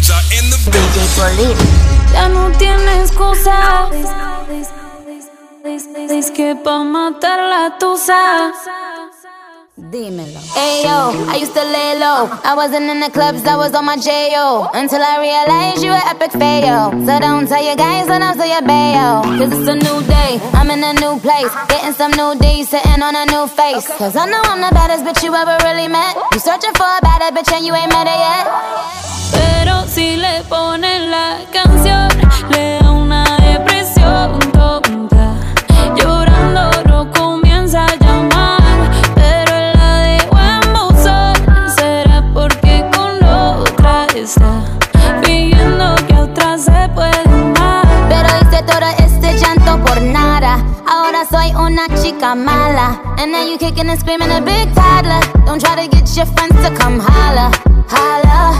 Legends are in the DJ Ya no tiene excusa. Es que pa' matar la tusa. Dímelo. Ayo, I used to lay low. I wasn't in the clubs, I was on my J.O. Until I realized you were epic fail. So don't tell your guys that I'm still your bayo. Cause it's a new day, I'm in a new place. Getting some new D's, sitting on a new face. Cause I know I'm the baddest bitch you ever really met. You searching for a better bitch and you ain't met her yet. Pero si le ponen la canción, le da una depresión tonta. Llorando no comienza a llamar, pero la dejo en buzón. Será porque con otra está fingiendo que a otra se puede amar. Pero hice todo este llanto por nada. Ahora soy una chica mala. And now you kicking and screaming a big toddler. Don't try to get your friends to come holla. Holla.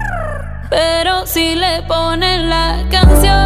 Pero si le ponen la canción,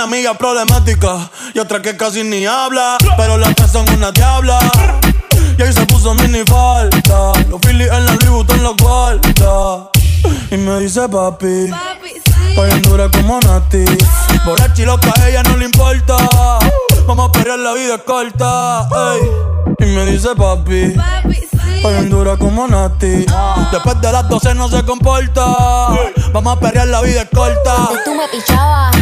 Una amiga problemática y otra que casi ni habla. Pero las tres son una diabla. Y ahí se puso mini falta. Los Phillies en la Louis Vuitton los guarda. Y me dice papi. Estoy en dura como Nati. Borracha y loca, a ella no le importa. Vamos a perrear, la vida es corta. ey. Y me dice papi. Estoy en dura como Nati. Después de las 12 no se comporta. Vamos a perrear, la vida es corta. Antes tú me pichabas,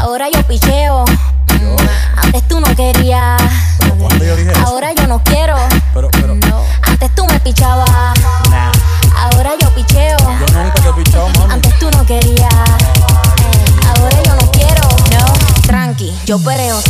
Ahora yo picheo. Mm, antes tú no querías. Ahora yo no quiero. Pero, pero. Antes tú me pichabas. Ahora yo picheo. Yo nunca te picheo, mami. Antes tú no querías. Ahora yo no quiero. No. Tranqui, yo pereo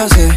entonces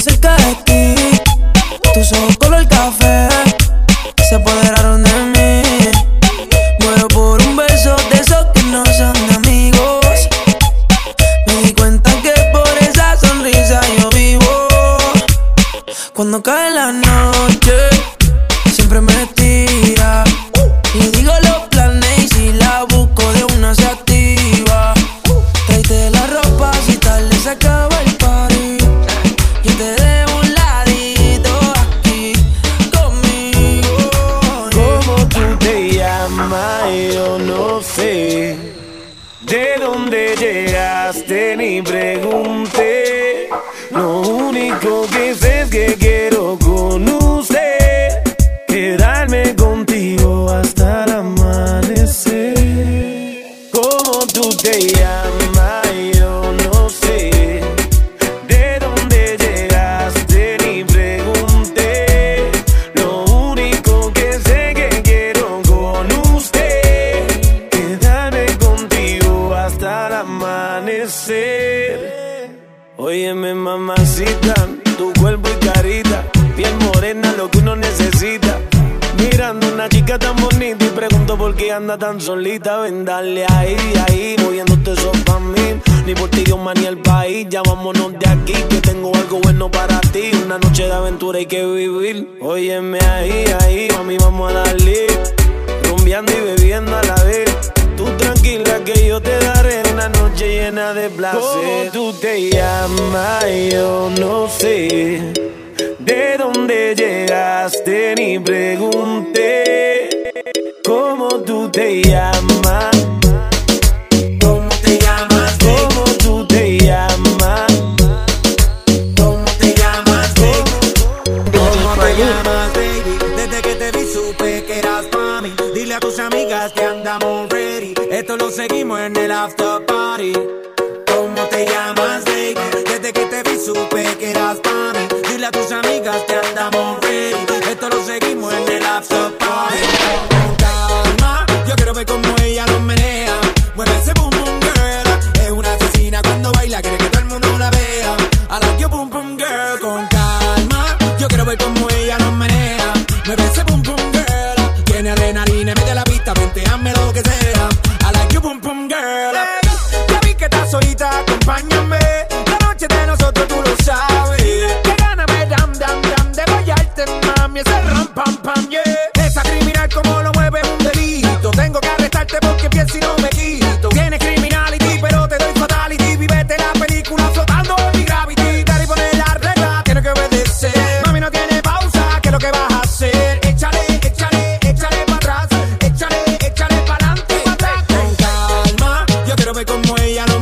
cerca de ti, tus ojos color café se pueden day tan solita, ven dale ahí, ahí, moviéndote eso pa' mí. Ni por ti, Dios, ni el país, ya vámonos de aquí, que tengo algo bueno para ti. Una noche de aventura hay que vivir. Óyeme ahí, ahí, a mí vamos a darle. Rumbeando y bebiendo a la vez. Tú tranquila que yo te daré una noche llena de placer. ¿Cómo tú te llamas? Yo no sé. ¿De dónde llegaste? Ni pregunté. ¿Cómo tú te llamas? ¿Cómo te llamas? ¿Cómo tú te llamas? ¿Cómo te llamas? ¿Cómo te llamas, baby? Desde que te vi supe que eras para mí. Dile a tus amigas que andamos ready. Esto lo seguimos en el after party. ¿Cómo te llamas, baby? Desde que te vi supe que eras para mí. Dile a tus amigas que andamos ready. Esto lo seguimos como ella no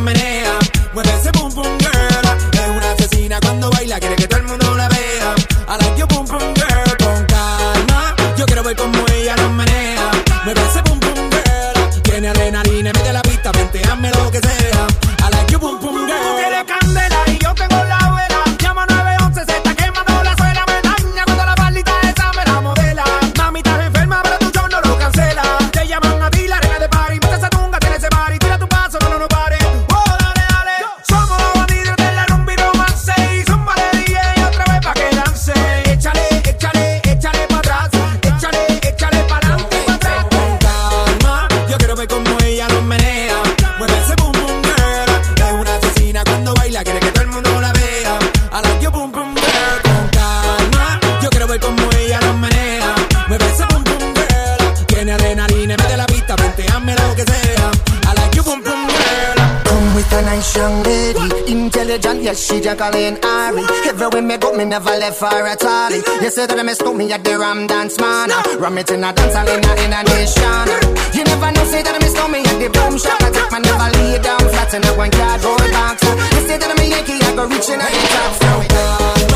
yes, she Jacqueline Ari. Everywhere me go, me never left her at all. You say that I miss me at the Ram Dance Man. Ram it in a dance hall in a, in a nation. You never know, say that I miss me at the Boom Shop. I take my never lay down flat in a one cardboard box. You say that I'm a Yankee, I go reaching at the top. So calma,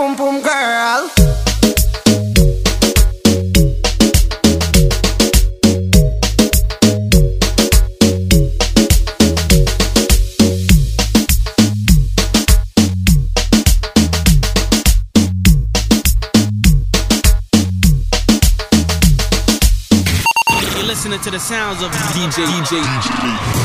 boom boom girl. You're listening to the sounds of DJ DJ DJ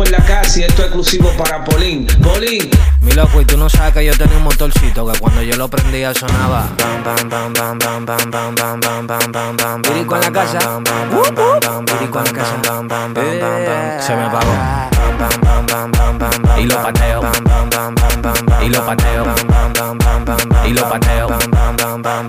en la casa y esto es exclusivo para Polín. Polín. Mi loco, y tú no sabes que yo tenía un motorcito que cuando yo lo prendía sonaba. Pirico en la casa. Pirico en la casa. Se me apagó. Y lo pateo. Y lo pateo. Y lo pateo.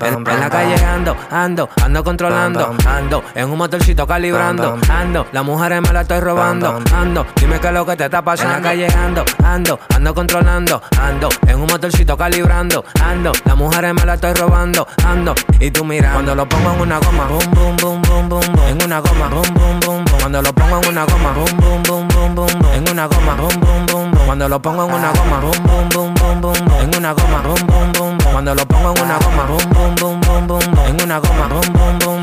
En, la calle ando, ando, ando controlando, ando en un motorcito calibrando, ando, las mujeres me la estoy robando, ando, dime qué es lo que te está pasando. En la calle ando, ando, ando controlando, ando en un motorcito calibrando, ando, las mujeres me la estoy robando, ando, y tú mira, cuando lo pongo en una goma, boom, boom, boom, boom, boom, en una goma, boom, boom, boom, cuando lo pongo en una goma, boom, boom, boom, boom, boom, en una goma, boom, boom, boom, cuando lo pongo en una goma, boom, boom, boom, boom, boom, boom, en una goma, boom, boom, boom, cuando lo pongo en una goma, boom, boom, boom, boom, boom, en una goma, boom, boom, boom,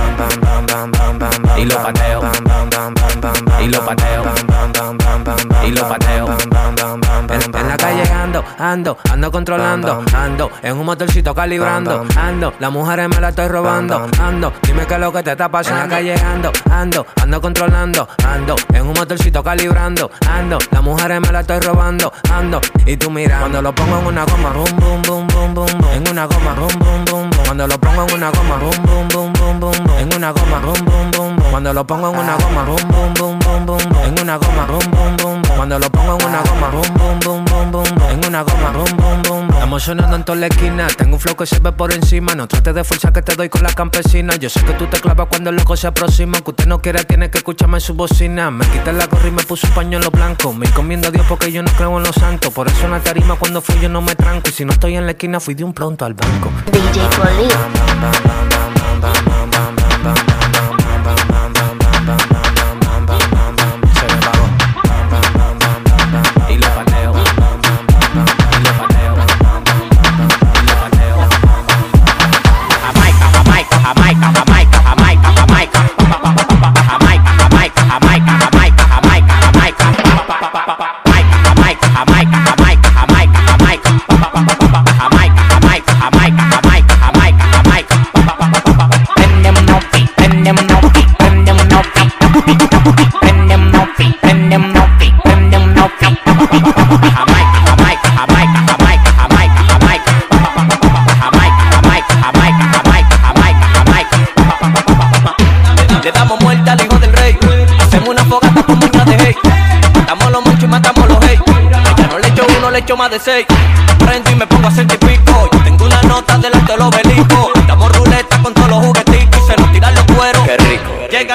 Y lo pateo. Y lo pateo. Y lo pateo. En, la calle ando, ando, ando controlando, ando en un motorcito calibrando, ando, las mujeres me la estoy robando, ando, dime qué es lo que te está pasando. En la calle ando, ando, ando controlando, ando en un motorcito calibrando, ando, las mujeres me la estoy robando, ando, y tú mira, cuando lo pongo en una goma, boom, boom, boom, boom, boom, en una goma, boom, boom, boom, boom, cuando lo pongo en una goma, boom, boom, boom, boom, boom, boom, en una goma, boom, boom, boom, boom, cuando lo pongo en una goma, boom, boom, boom, boom, boom, en una goma, boom, boom, boom, cuando lo pongo en una goma, boom, boom, boom, boom, boom, en una goma, boom, boom, boom. Estamos sonando en toda la esquina, tengo un flow que se ve por encima, no trates de fuerza que te doy con la campesina, yo sé que tú te clavas cuando el loco se aproxima, que usted no quiere, tiene que escucharme en su bocina, me quité la gorra y me puse un pañuelo blanco, me encomiendo a Dios porque yo no creo en los santos, por eso en la tarima cuando fui yo no me tranco, y si no estoy en la esquina fui de un pronto al banco. DJ bam bam.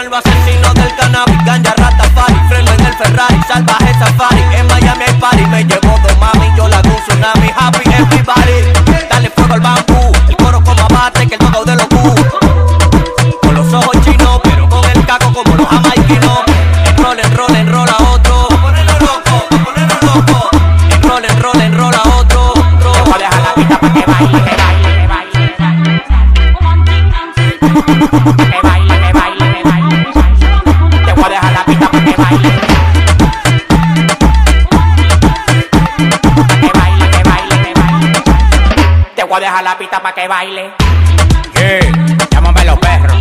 Los asesinos del cannabis, ganja, ratafari. Freno en el Ferrari, salvaje Te voy a dejar la pista pa' que baile. Yeah, llámame los perros.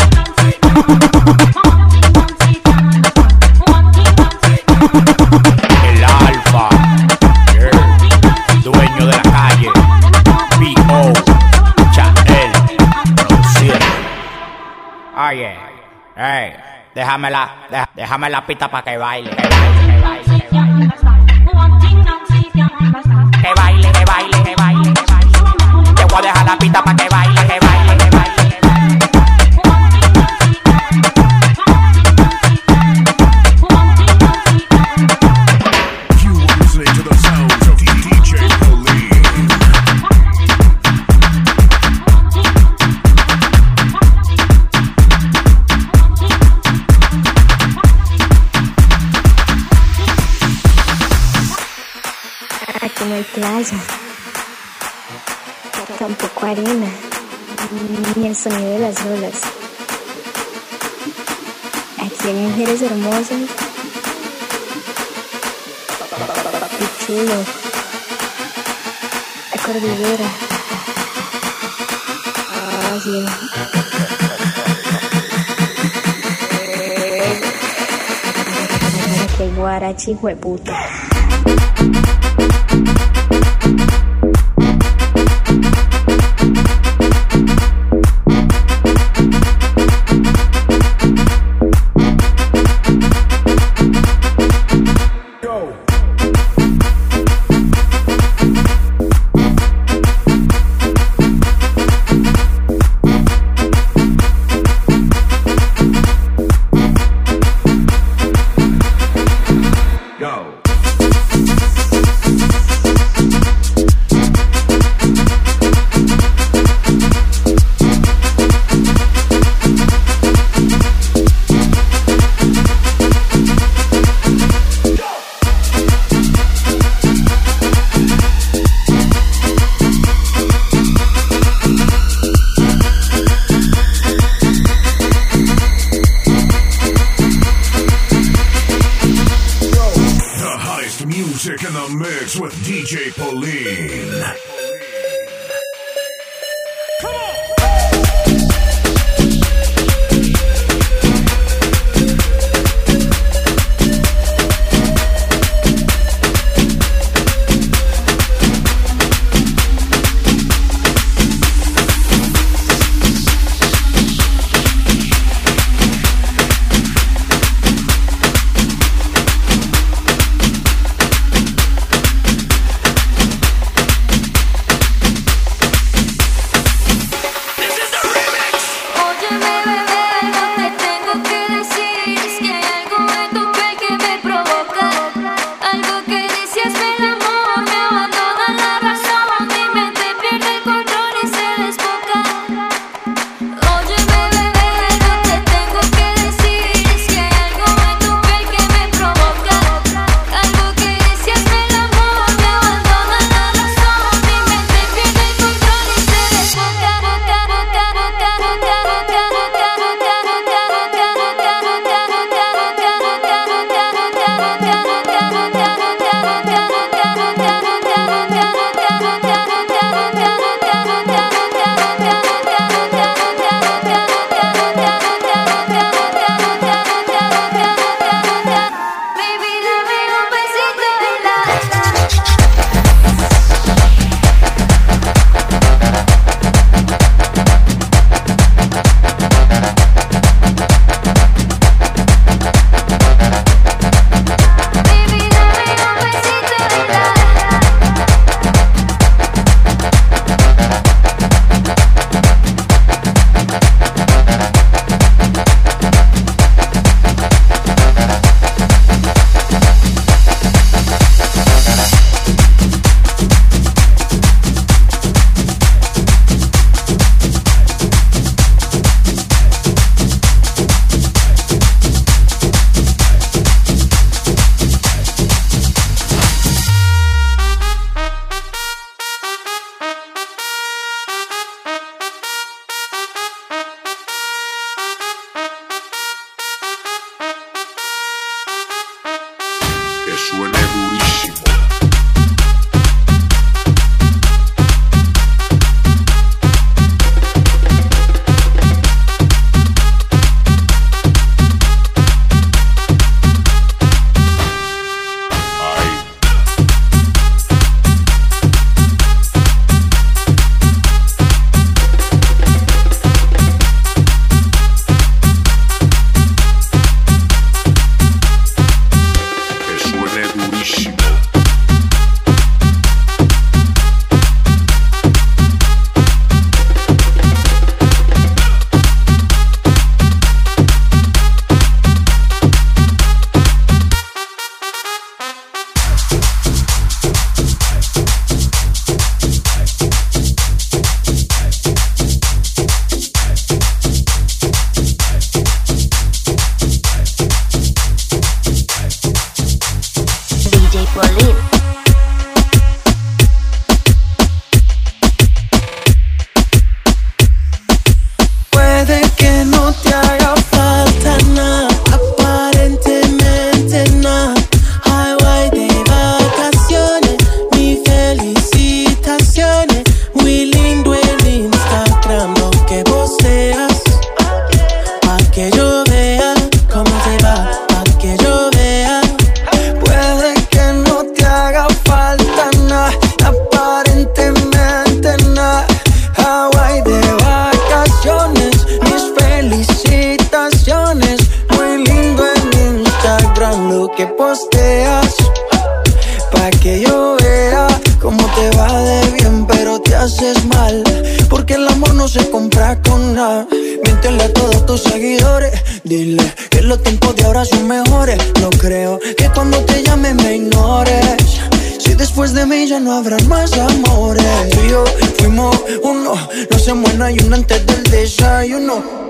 El alfa, yeah, dueño de la calle, B.O. Chael. Oye, hey, déjame la, deja- déjame la pista para que baile. Que baile, que baile, la pista para que baile, que baile, que baile. You tampoco arena, ni el sonido de las olas. Aquí hay mujeres hermosas y chulo, la cordillera. Ah, sí. Aquí hay guarachi, hueputa. Aquí suena Eurish nada. A todos tus seguidores. Dile que los tiempos de ahora son mejores. No creo que cuando te llame me ignores. Si después de mí ya no habrán más amores. Tú y yo fuimos uno. No se muera y uno antes del desayuno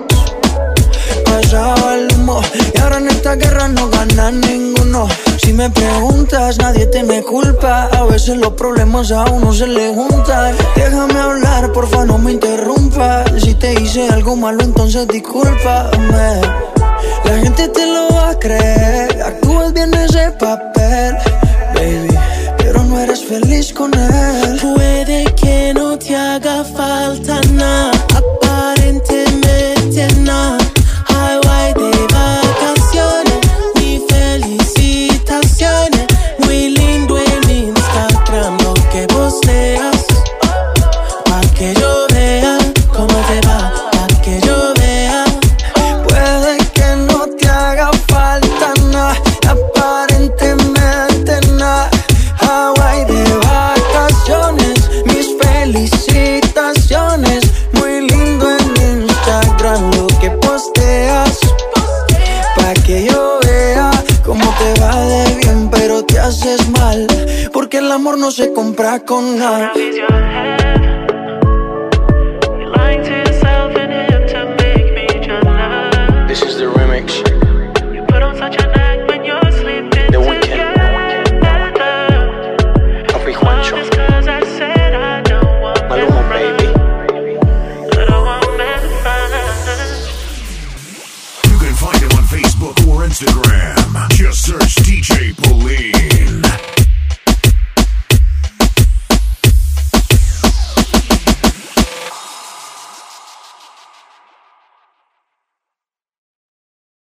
pasaba el humo Y ahora en esta guerra no gana ninguno Si me preguntas, nadie te me culpa A veces los problemas a uno se le juntan Déjame hablar, porfa no me interrumpas Si te hice algo malo entonces discúlpame. La gente te lo va a creer. Actúas bien ese papel, baby Pero no eres feliz con él. Puede que no te haga falta nada el amor no se compra con nada.